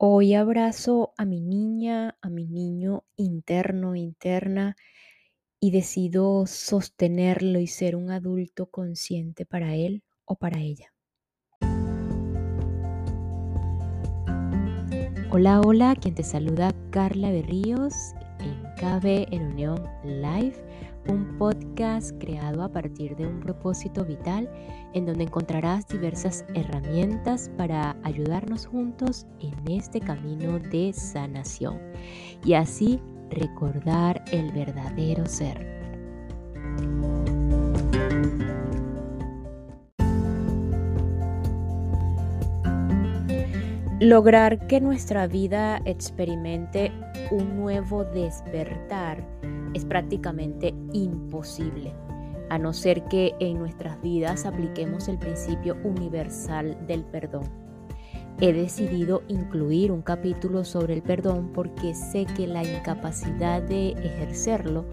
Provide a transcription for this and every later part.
Hoy abrazo a mi niña, a mi niño interno, interna, y decido sostenerlo y ser un adulto consciente para él o para ella. Hola, hola, quien te saluda Carla Berríos en KB en Unión Live un podcast creado a partir de un propósito vital en donde encontrarás diversas herramientas para ayudarnos juntos en este camino de sanación y así recordar el verdadero ser. Lograr que nuestra vida experimente un nuevo despertar es prácticamente imposible, a no ser que en nuestras vidas apliquemos el principio universal del perdón. He decidido incluir un capítulo sobre el perdón porque sé que la incapacidad de ejercerlo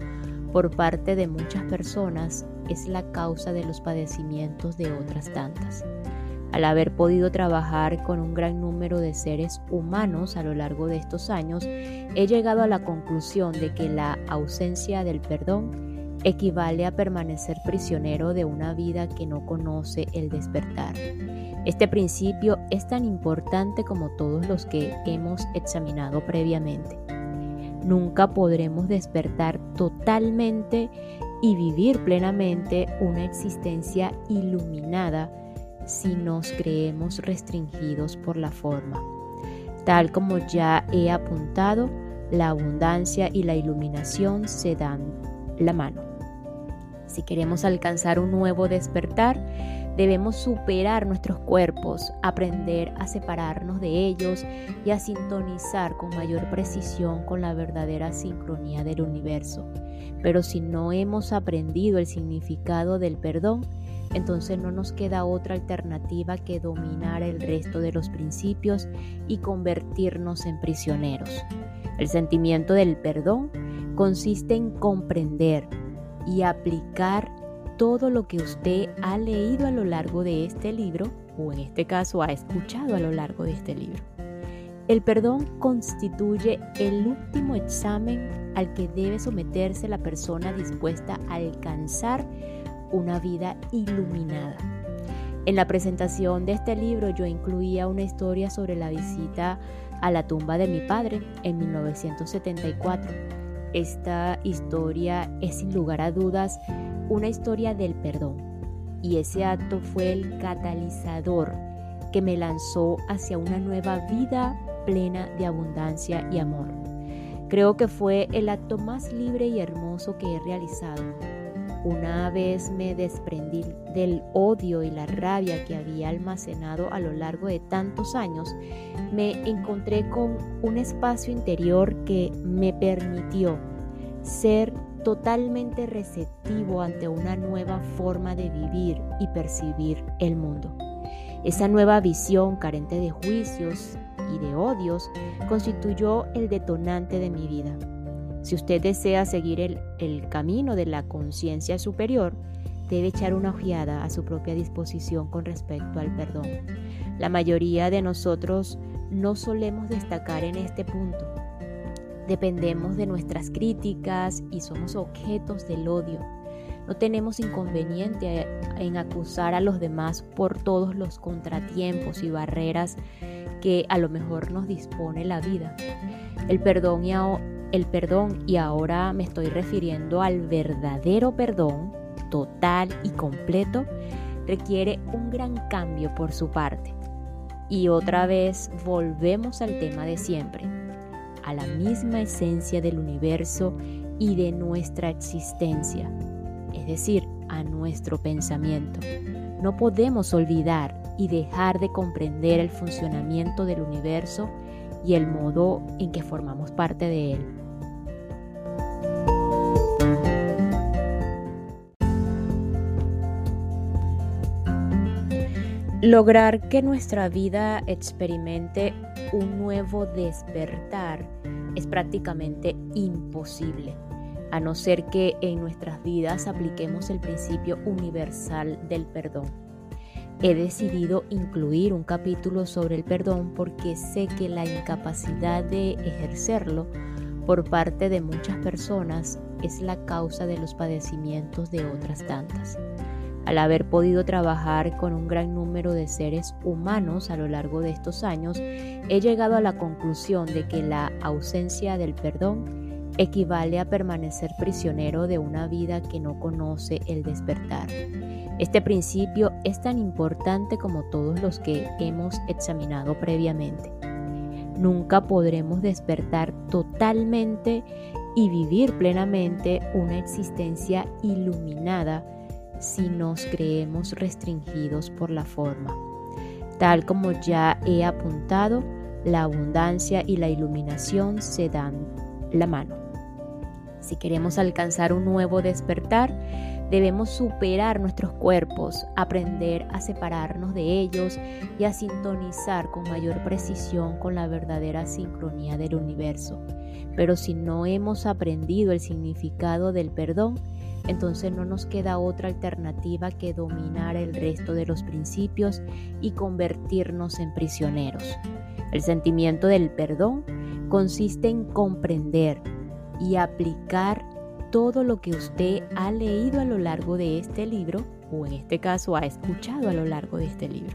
por parte de muchas personas es la causa de los padecimientos de otras tantas. Al haber podido trabajar con un gran número de seres humanos a lo largo de estos años, he llegado a la conclusión de que la ausencia del perdón equivale a permanecer prisionero de una vida que no conoce el despertar. Este principio es tan importante como todos los que hemos examinado previamente. Nunca podremos despertar totalmente y vivir plenamente una existencia iluminada si nos creemos restringidos por la forma. Tal como ya he apuntado, la abundancia y la iluminación se dan la mano. Si queremos alcanzar un nuevo despertar, debemos superar nuestros cuerpos, aprender a separarnos de ellos y a sintonizar con mayor precisión con la verdadera sincronía del universo. Pero si no hemos aprendido el significado del perdón, entonces no nos queda otra alternativa que dominar el resto de los principios y convertirnos en prisioneros. El sentimiento del perdón consiste en comprender y aplicar todo lo que usted ha leído a lo largo de este libro o en este caso ha escuchado a lo largo de este libro. El perdón constituye el último examen al que debe someterse la persona dispuesta a alcanzar una vida iluminada. En la presentación de este libro yo incluía una historia sobre la visita a la tumba de mi padre en 1974. Esta historia es sin lugar a dudas una historia del perdón y ese acto fue el catalizador que me lanzó hacia una nueva vida plena de abundancia y amor. Creo que fue el acto más libre y hermoso que he realizado una vez me desprendí del odio y la rabia que había almacenado a lo largo de tantos años, me encontré con un espacio interior que me permitió ser totalmente receptivo ante una nueva forma de vivir y percibir el mundo. Esa nueva visión carente de juicios y de odios constituyó el detonante de mi vida si usted desea seguir el, camino de la conciencia superior, debe echar una ojeada a su propia disposición con respecto al perdón. La mayoría de nosotros no solemos destacar en este punto. Dependemos de nuestras críticas y somos objetos del odio. No tenemos inconveniente en acusar a los demás por todos los contratiempos y barreras que a lo mejor nos dispone la vida. El perdón y el perdón, y ahora me estoy refiriendo al verdadero perdón, total y completo, requiere un gran cambio por su parte. Y otra vez volvemos al tema de siempre, a la misma esencia del universo y de nuestra existencia, es decir, a nuestro pensamiento. No podemos olvidar y dejar de comprender el funcionamiento del universo y el modo en que formamos parte de él. Lograr que nuestra vida experimente un nuevo despertar es prácticamente imposible, a no ser que en nuestras vidas apliquemos el principio universal del perdón. he decidido incluir un capítulo sobre el perdón porque sé que la incapacidad de ejercerlo por parte de muchas personas es la causa de los padecimientos de otras tantas. Al haber podido trabajar con un gran número de seres humanos a lo largo de estos años, he llegado a la conclusión de que la ausencia del perdón equivale a permanecer prisionero de una vida que no conoce el despertar. Este principio es tan importante como todos los que hemos examinado previamente. Nunca podremos despertar totalmente y vivir plenamente una existencia iluminada si nos creemos restringidos por la forma. Tal como ya he apuntado, la abundancia y la iluminación se dan la mano. Si queremos alcanzar un nuevo despertar, debemos superar nuestros cuerpos, aprender a separarnos de ellos y a sintonizar con mayor precisión con la verdadera sincronía del universo. Pero si no hemos aprendido el significado del perdón, entonces no nos queda otra alternativa que dominar el resto de los principios y convertirnos en prisioneros. El sentimiento del perdón consiste en comprender y aplicar todo lo que usted ha leído a lo largo de este libro, o en este caso ha escuchado a lo largo de este libro.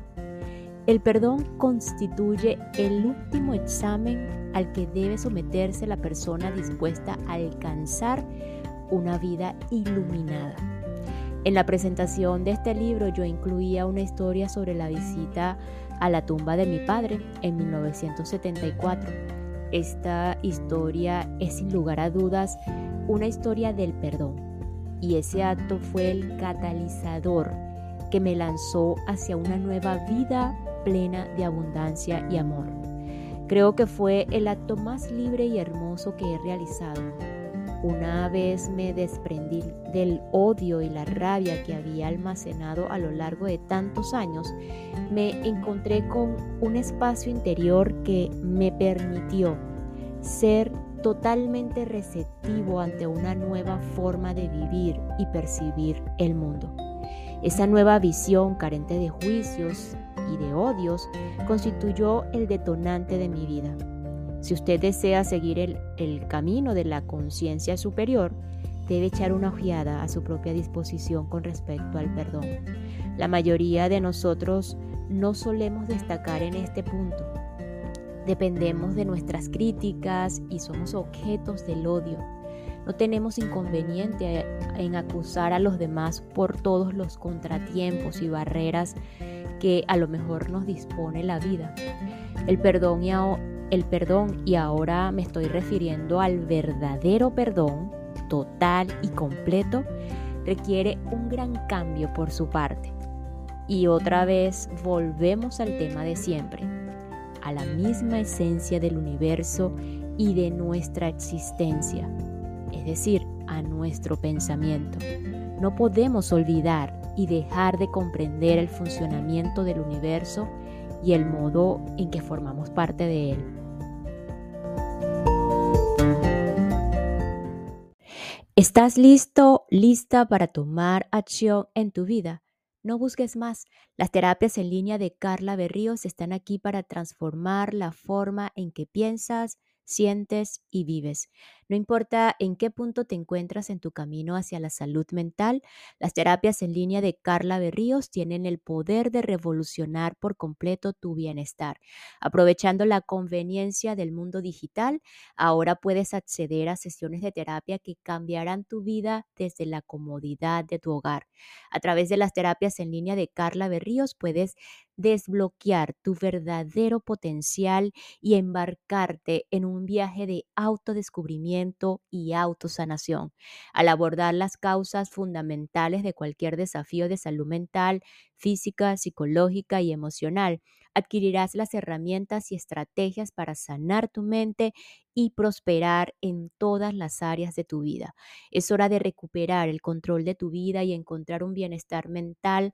El perdón constituye el último examen al que debe someterse la persona dispuesta a alcanzar una vida iluminada. En la presentación de este libro yo incluía una historia sobre la visita a la tumba de mi padre en 1974. Esta historia es sin lugar a dudas una historia del perdón y ese acto fue el catalizador que me lanzó hacia una nueva vida plena de abundancia y amor. Creo que fue el acto más libre y hermoso que he realizado una vez me desprendí del odio y la rabia que había almacenado a lo largo de tantos años, me encontré con un espacio interior que me permitió ser totalmente receptivo ante una nueva forma de vivir y percibir el mundo. Esa nueva visión carente de juicios y de odios constituyó el detonante de mi vida si usted desea seguir el, camino de la conciencia superior, debe echar una ojeada a su propia disposición con respecto al perdón. La mayoría de nosotros no solemos destacar en este punto. Dependemos de nuestras críticas y somos objetos del odio. No tenemos inconveniente en acusar a los demás por todos los contratiempos y barreras que a lo mejor nos dispone la vida. El perdón y, el perdón, y ahora me estoy refiriendo al verdadero perdón, total y completo, requiere un gran cambio por su parte. Y otra vez volvemos al tema de siempre, a la misma esencia del universo y de nuestra existencia, es decir, a nuestro pensamiento. No podemos olvidar y dejar de comprender el funcionamiento del universo y el modo en que formamos parte de él. ¿Estás listo, lista para tomar acción en tu vida? No busques más. Las terapias en línea de Carla Berríos están aquí para transformar la forma en que piensas, sientes y vives. No importa en qué punto te encuentras en tu camino hacia la salud mental, las terapias en línea de Carla Berríos tienen el poder de revolucionar por completo tu bienestar. Aprovechando la conveniencia del mundo digital, ahora puedes acceder a sesiones de terapia que cambiarán tu vida desde la comodidad de tu hogar. A través de las terapias en línea de Carla Berríos puedes desbloquear tu verdadero potencial y embarcarte en un viaje de autodescubrimiento y autosanación. Al abordar las causas fundamentales de cualquier desafío de salud mental, física, psicológica y emocional, adquirirás las herramientas y estrategias para sanar tu mente y prosperar en todas las áreas de tu vida. Es hora de recuperar el control de tu vida y encontrar un bienestar mental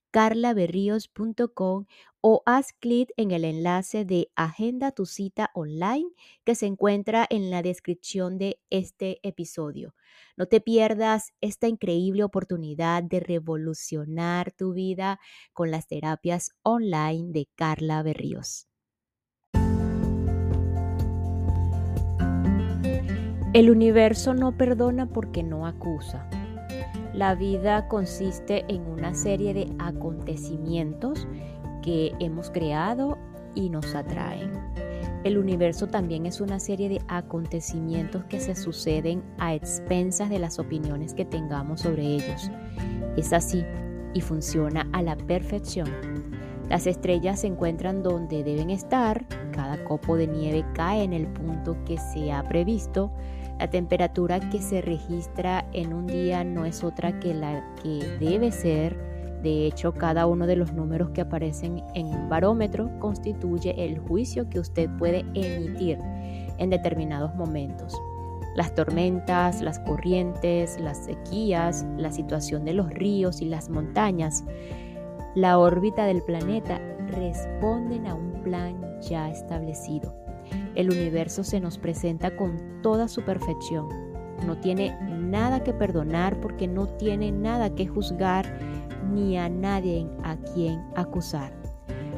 www.carlaberrios.com o haz clic en el enlace de Agenda tu cita online que se encuentra en la descripción de este episodio. No te pierdas esta increíble oportunidad de revolucionar tu vida con las terapias online de Carla Berríos. El universo no perdona porque no acusa. La vida consiste en una serie de acontecimientos que hemos creado y nos atraen. El universo también es una serie de acontecimientos que se suceden a expensas de las opiniones que tengamos sobre ellos. Es así y funciona a la perfección. Las estrellas se encuentran donde deben estar, cada copo de nieve cae en el punto que se ha previsto, la temperatura que se registra en un día no es otra que la que debe ser de hecho, cada uno de los números que aparecen en un barómetro constituye el juicio que usted puede emitir en determinados momentos. Las tormentas, las corrientes, las sequías, la situación de los ríos y las montañas, la órbita del planeta responden a un plan ya establecido. El universo se nos presenta con toda su perfección. No tiene nada que perdonar porque no tiene nada que juzgar ni a nadie a quien acusar.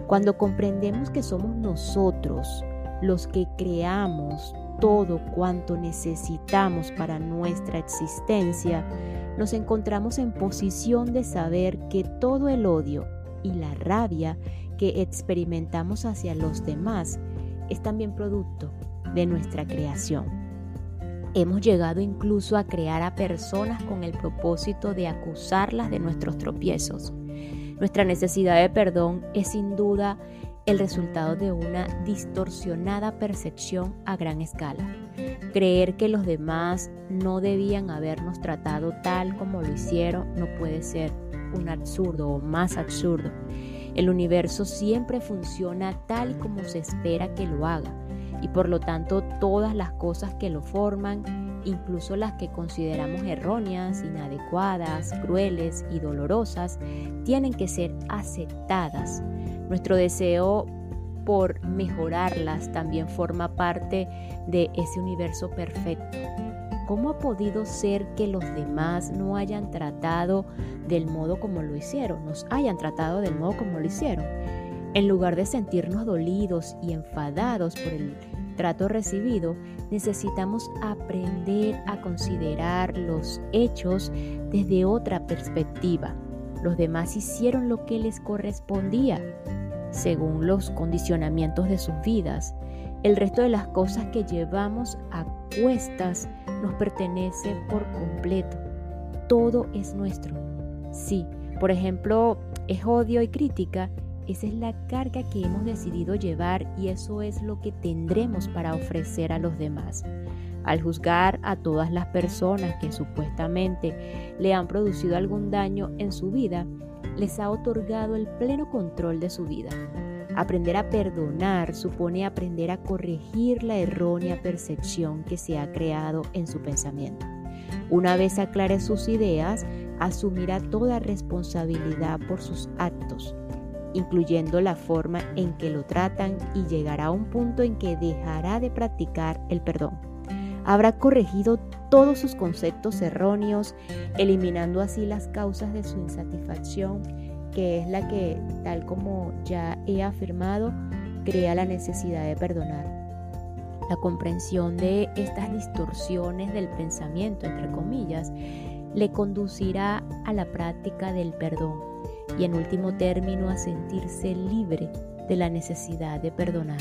Cuando comprendemos que somos nosotros los que creamos todo cuanto necesitamos para nuestra existencia, nos encontramos en posición de saber que todo el odio y la rabia que experimentamos hacia los demás es también producto de nuestra creación. Hemos llegado incluso a crear a personas con el propósito de acusarlas de nuestros tropiezos. Nuestra necesidad de perdón es sin duda el resultado de una distorsionada percepción a gran escala. Creer que los demás no debían habernos tratado tal como lo hicieron no puede ser un absurdo o más absurdo. El universo siempre funciona tal como se espera que lo haga y por lo tanto todas las cosas que lo forman, incluso las que consideramos erróneas, inadecuadas, crueles y dolorosas, tienen que ser aceptadas. Nuestro deseo por mejorarlas también forma parte de ese universo perfecto. ¿Cómo ha podido ser que los demás no hayan tratado del modo como lo hicieron, nos hayan tratado del modo como lo hicieron? En lugar de sentirnos dolidos y enfadados por el trato recibido, necesitamos aprender a considerar los hechos desde otra perspectiva. Los demás hicieron lo que les correspondía, según los condicionamientos de sus vidas. El resto de las cosas que llevamos a cuestas nos pertenece por completo. Todo es nuestro. Sí, por ejemplo, es odio y crítica esa es la carga que hemos decidido llevar y eso es lo que tendremos para ofrecer a los demás. Al juzgar a todas las personas que supuestamente le han producido algún daño en su vida, les ha otorgado el pleno control de su vida. Aprender a perdonar supone aprender a corregir la errónea percepción que se ha creado en su pensamiento. Una vez aclare sus ideas, asumirá toda responsabilidad por sus actos incluyendo la forma en que lo tratan y llegará a un punto en que dejará de practicar el perdón. Habrá corregido todos sus conceptos erróneos, eliminando así las causas de su insatisfacción, que es la que, tal como ya he afirmado, crea la necesidad de perdonar. La comprensión de estas distorsiones del pensamiento, entre comillas, le conducirá a la práctica del perdón y en último término a sentirse libre de la necesidad de perdonar.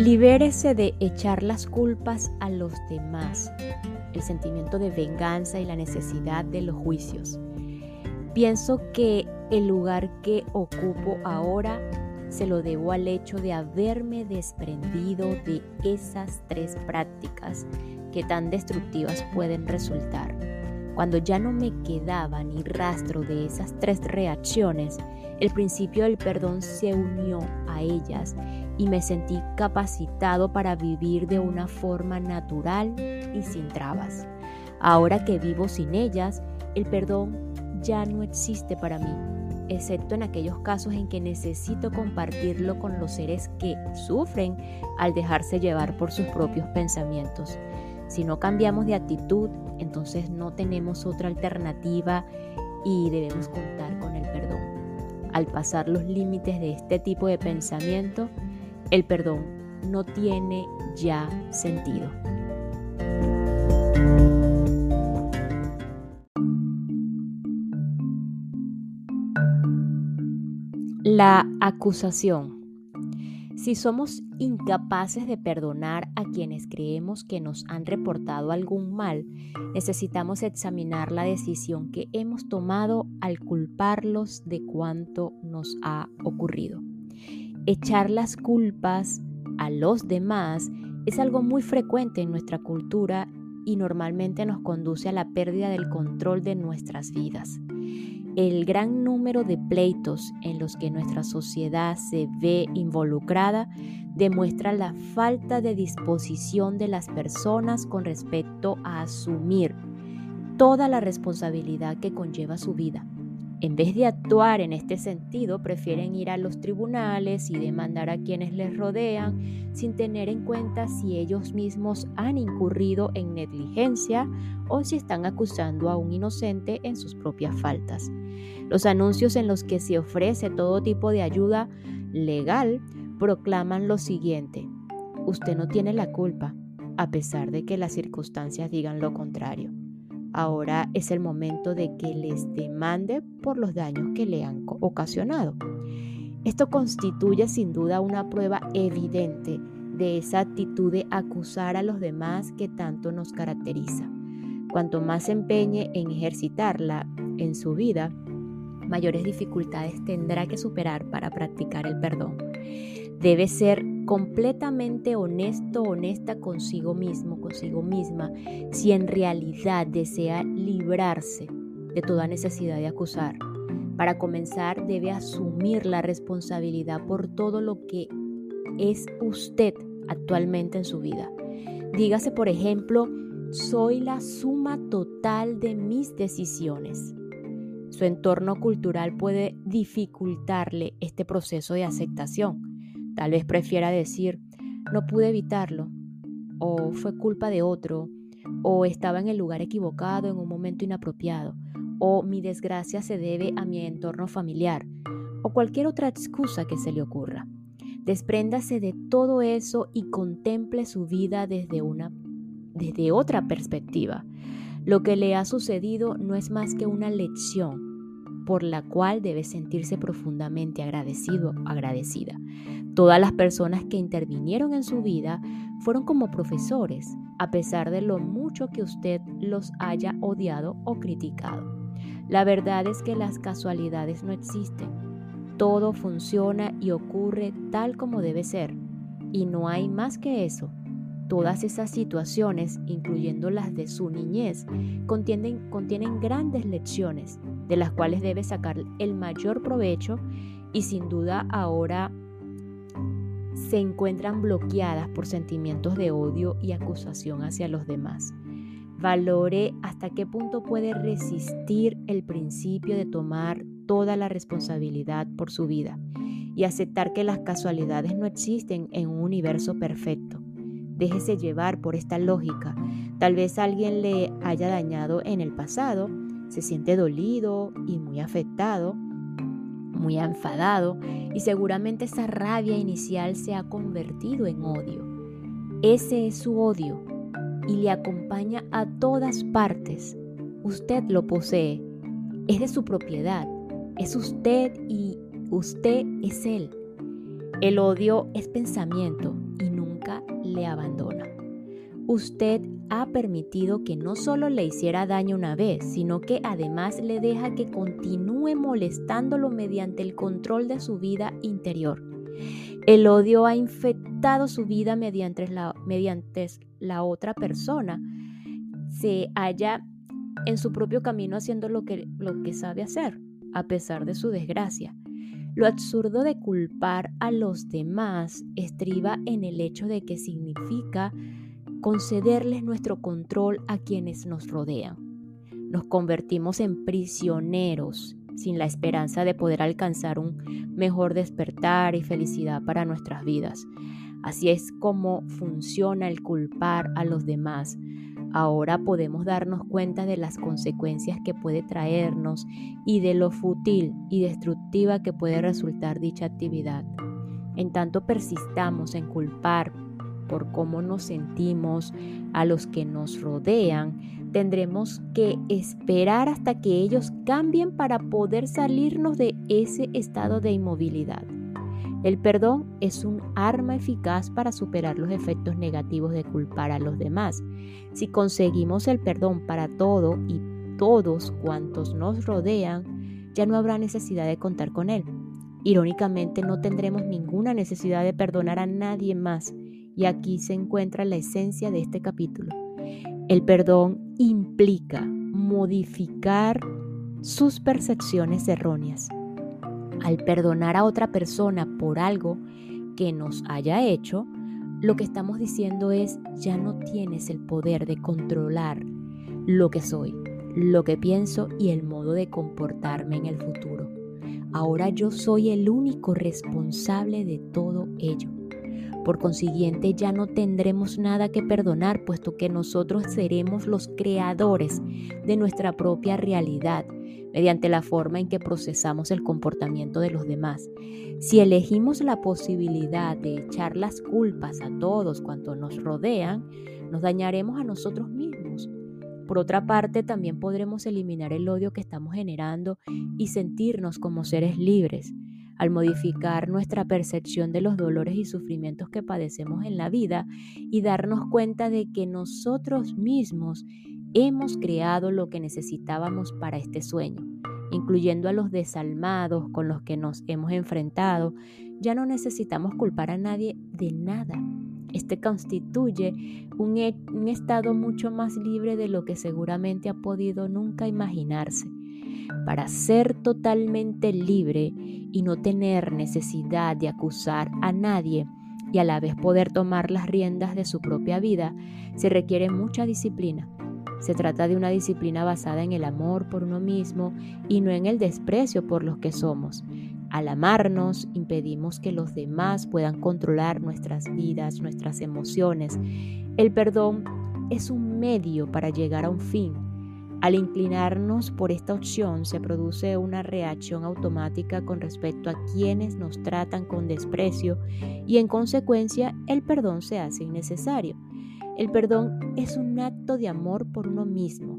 Libérese de echar las culpas a los demás, el sentimiento de venganza y la necesidad de los juicios. Pienso que el lugar que ocupo ahora se lo debo al hecho de haberme desprendido de esas tres prácticas que tan destructivas pueden resultar. Cuando ya no me quedaba ni rastro de esas tres reacciones, el principio del perdón se unió a ellas y me sentí capacitado para vivir de una forma natural y sin trabas. Ahora que vivo sin ellas, el perdón ya no existe para mí, excepto en aquellos casos en que necesito compartirlo con los seres que sufren al dejarse llevar por sus propios pensamientos. Si no cambiamos de actitud, entonces no tenemos otra alternativa y debemos contar con el perdón. Al pasar los límites de este tipo de pensamiento, el perdón no tiene ya sentido. La acusación. Si somos incapaces de perdonar a quienes creemos que nos han reportado algún mal, necesitamos examinar la decisión que hemos tomado al culparlos de cuanto nos ha ocurrido. Echar las culpas a los demás es algo muy frecuente en nuestra cultura y normalmente nos conduce a la pérdida del control de nuestras vidas el gran número de pleitos en los que nuestra sociedad se ve involucrada demuestra la falta de disposición de las personas con respecto a asumir toda la responsabilidad que conlleva su vida. En vez de actuar en este sentido, prefieren ir a los tribunales y demandar a quienes les rodean sin tener en cuenta si ellos mismos han incurrido en negligencia o si están acusando a un inocente en sus propias faltas. Los anuncios en los que se ofrece todo tipo de ayuda legal proclaman lo siguiente, usted no tiene la culpa, a pesar de que las circunstancias digan lo contrario. Ahora es el momento de que les demande por los daños que le han ocasionado. Esto constituye sin duda una prueba evidente de esa actitud de acusar a los demás que tanto nos caracteriza. Cuanto más se empeñe en ejercitarla en su vida, mayores dificultades tendrá que superar para practicar el perdón. Debe ser completamente honesto, honesta consigo mismo, consigo misma, si en realidad desea librarse de toda necesidad de acusar. Para comenzar, debe asumir la responsabilidad por todo lo que es usted actualmente en su vida. Dígase, por ejemplo, soy la suma total de mis decisiones. Su entorno cultural puede dificultarle este proceso de aceptación Tal vez prefiera decir, no pude evitarlo, o fue culpa de otro, o estaba en el lugar equivocado en un momento inapropiado, o mi desgracia se debe a mi entorno familiar, o cualquier otra excusa que se le ocurra. Despréndase de todo eso y contemple su vida desde una desde otra perspectiva. Lo que le ha sucedido no es más que una lección por la cual debe sentirse profundamente agradecido, agradecida. Todas las personas que intervinieron en su vida fueron como profesores, a pesar de lo mucho que usted los haya odiado o criticado. La verdad es que las casualidades no existen. Todo funciona y ocurre tal como debe ser. Y no hay más que eso. Todas esas situaciones, incluyendo las de su niñez, contienen, contienen grandes lecciones de las cuales debe sacar el mayor provecho y sin duda ahora se encuentran bloqueadas por sentimientos de odio y acusación hacia los demás. Valore hasta qué punto puede resistir el principio de tomar toda la responsabilidad por su vida y aceptar que las casualidades no existen en un universo perfecto. Déjese llevar por esta lógica. Tal vez alguien le haya dañado en el pasado, se siente dolido y muy afectado, muy enfadado y seguramente esa rabia inicial se ha convertido en odio. Ese es su odio y le acompaña a todas partes. Usted lo posee, es de su propiedad, es usted y usted es él. El odio es pensamiento y nunca le abandona. Usted ha permitido que no solo le hiciera daño una vez, sino que además le deja que continúe molestándolo mediante el control de su vida interior. El odio ha infectado su vida mediante la, mediante la otra persona. Se halla en su propio camino haciendo lo que, lo que sabe hacer, a pesar de su desgracia. Lo absurdo de culpar a los demás estriba en el hecho de que significa concederles nuestro control a quienes nos rodean. Nos convertimos en prisioneros sin la esperanza de poder alcanzar un mejor despertar y felicidad para nuestras vidas. Así es como funciona el culpar a los demás. Ahora podemos darnos cuenta de las consecuencias que puede traernos y de lo fútil y destructiva que puede resultar dicha actividad. En tanto persistamos en culpar por cómo nos sentimos a los que nos rodean, tendremos que esperar hasta que ellos cambien para poder salirnos de ese estado de inmovilidad. El perdón es un arma eficaz para superar los efectos negativos de culpar a los demás. Si conseguimos el perdón para todo y todos cuantos nos rodean, ya no habrá necesidad de contar con él. Irónicamente, no tendremos ninguna necesidad de perdonar a nadie más. Y aquí se encuentra la esencia de este capítulo. El perdón implica modificar sus percepciones erróneas al perdonar a otra persona por algo que nos haya hecho, lo que estamos diciendo es, ya no tienes el poder de controlar lo que soy, lo que pienso y el modo de comportarme en el futuro. Ahora yo soy el único responsable de todo ello. Por consiguiente, ya no tendremos nada que perdonar, puesto que nosotros seremos los creadores de nuestra propia realidad mediante la forma en que procesamos el comportamiento de los demás. Si elegimos la posibilidad de echar las culpas a todos cuantos nos rodean, nos dañaremos a nosotros mismos. Por otra parte, también podremos eliminar el odio que estamos generando y sentirnos como seres libres. Al modificar nuestra percepción de los dolores y sufrimientos que padecemos en la vida y darnos cuenta de que nosotros mismos hemos creado lo que necesitábamos para este sueño, incluyendo a los desalmados con los que nos hemos enfrentado. Ya no necesitamos culpar a nadie de nada. Este constituye un, e, estado mucho más libre de lo que seguramente ha podido nunca imaginarse. Para ser totalmente libre y no tener necesidad de acusar a nadie y a la vez poder tomar las riendas de su propia vida, se requiere mucha disciplina se trata de una disciplina basada en el amor por uno mismo y no en el desprecio por los que somos. Al amarnos, impedimos que los demás puedan controlar nuestras vidas, nuestras emociones. El perdón es un medio para llegar a un fin. Al inclinarnos por esta opción se produce una reacción automática con respecto a quienes nos tratan con desprecio y en consecuencia el perdón se hace innecesario. El perdón es un acto de amor por uno mismo,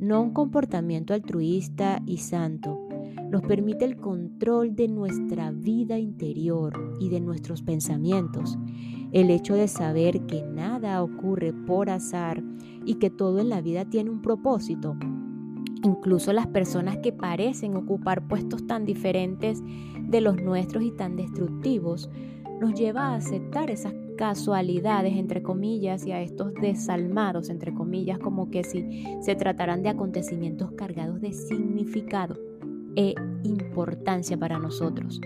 no un comportamiento altruista y santo. Nos permite el control de nuestra vida interior y de nuestros pensamientos. El hecho de saber que nada ocurre por azar y que todo en la vida tiene un propósito. Incluso las personas que parecen ocupar puestos tan diferentes de los nuestros y tan destructivos, nos lleva a aceptar esas casualidades, entre comillas, y a estos desalmados, entre comillas, como que si se trataran de acontecimientos cargados de significado e importancia para nosotros.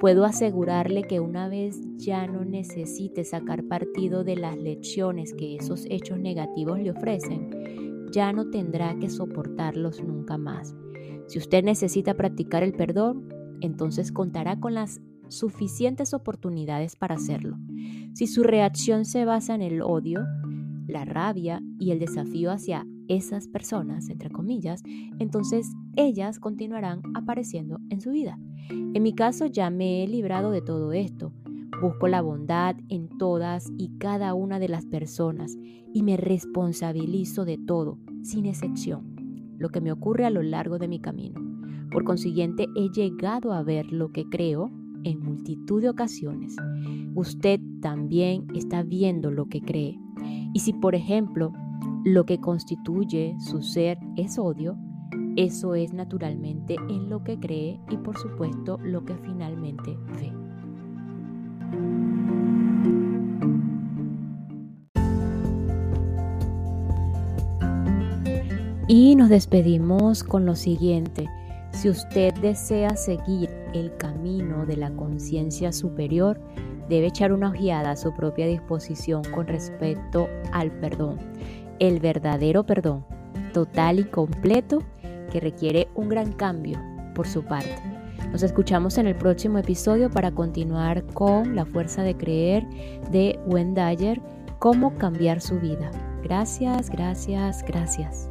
Puedo asegurarle que una vez ya no necesite sacar partido de las lecciones que esos hechos negativos le ofrecen, ya no tendrá que soportarlos nunca más. Si usted necesita practicar el perdón, entonces contará con las suficientes oportunidades para hacerlo. Si su reacción se basa en el odio, la rabia y el desafío hacia esas personas, entre comillas, entonces ellas continuarán apareciendo en su vida. En mi caso ya me he librado de todo esto. Busco la bondad en todas y cada una de las personas y me responsabilizo de todo, sin excepción, lo que me ocurre a lo largo de mi camino. Por consiguiente, he llegado a ver lo que creo en multitud de ocasiones. Usted también está viendo lo que cree. Y si, por ejemplo, lo que constituye su ser es odio, eso es naturalmente en lo que cree y por supuesto lo que finalmente ve. Y nos despedimos con lo siguiente. Si usted desea seguir el camino de la conciencia superior, debe echar una ojeada a su propia disposición con respecto al perdón, el verdadero perdón, total y completo, que requiere un gran cambio por su parte. Nos escuchamos en el próximo episodio para continuar con la fuerza de creer de Wendayer, cómo cambiar su vida. Gracias, gracias, gracias.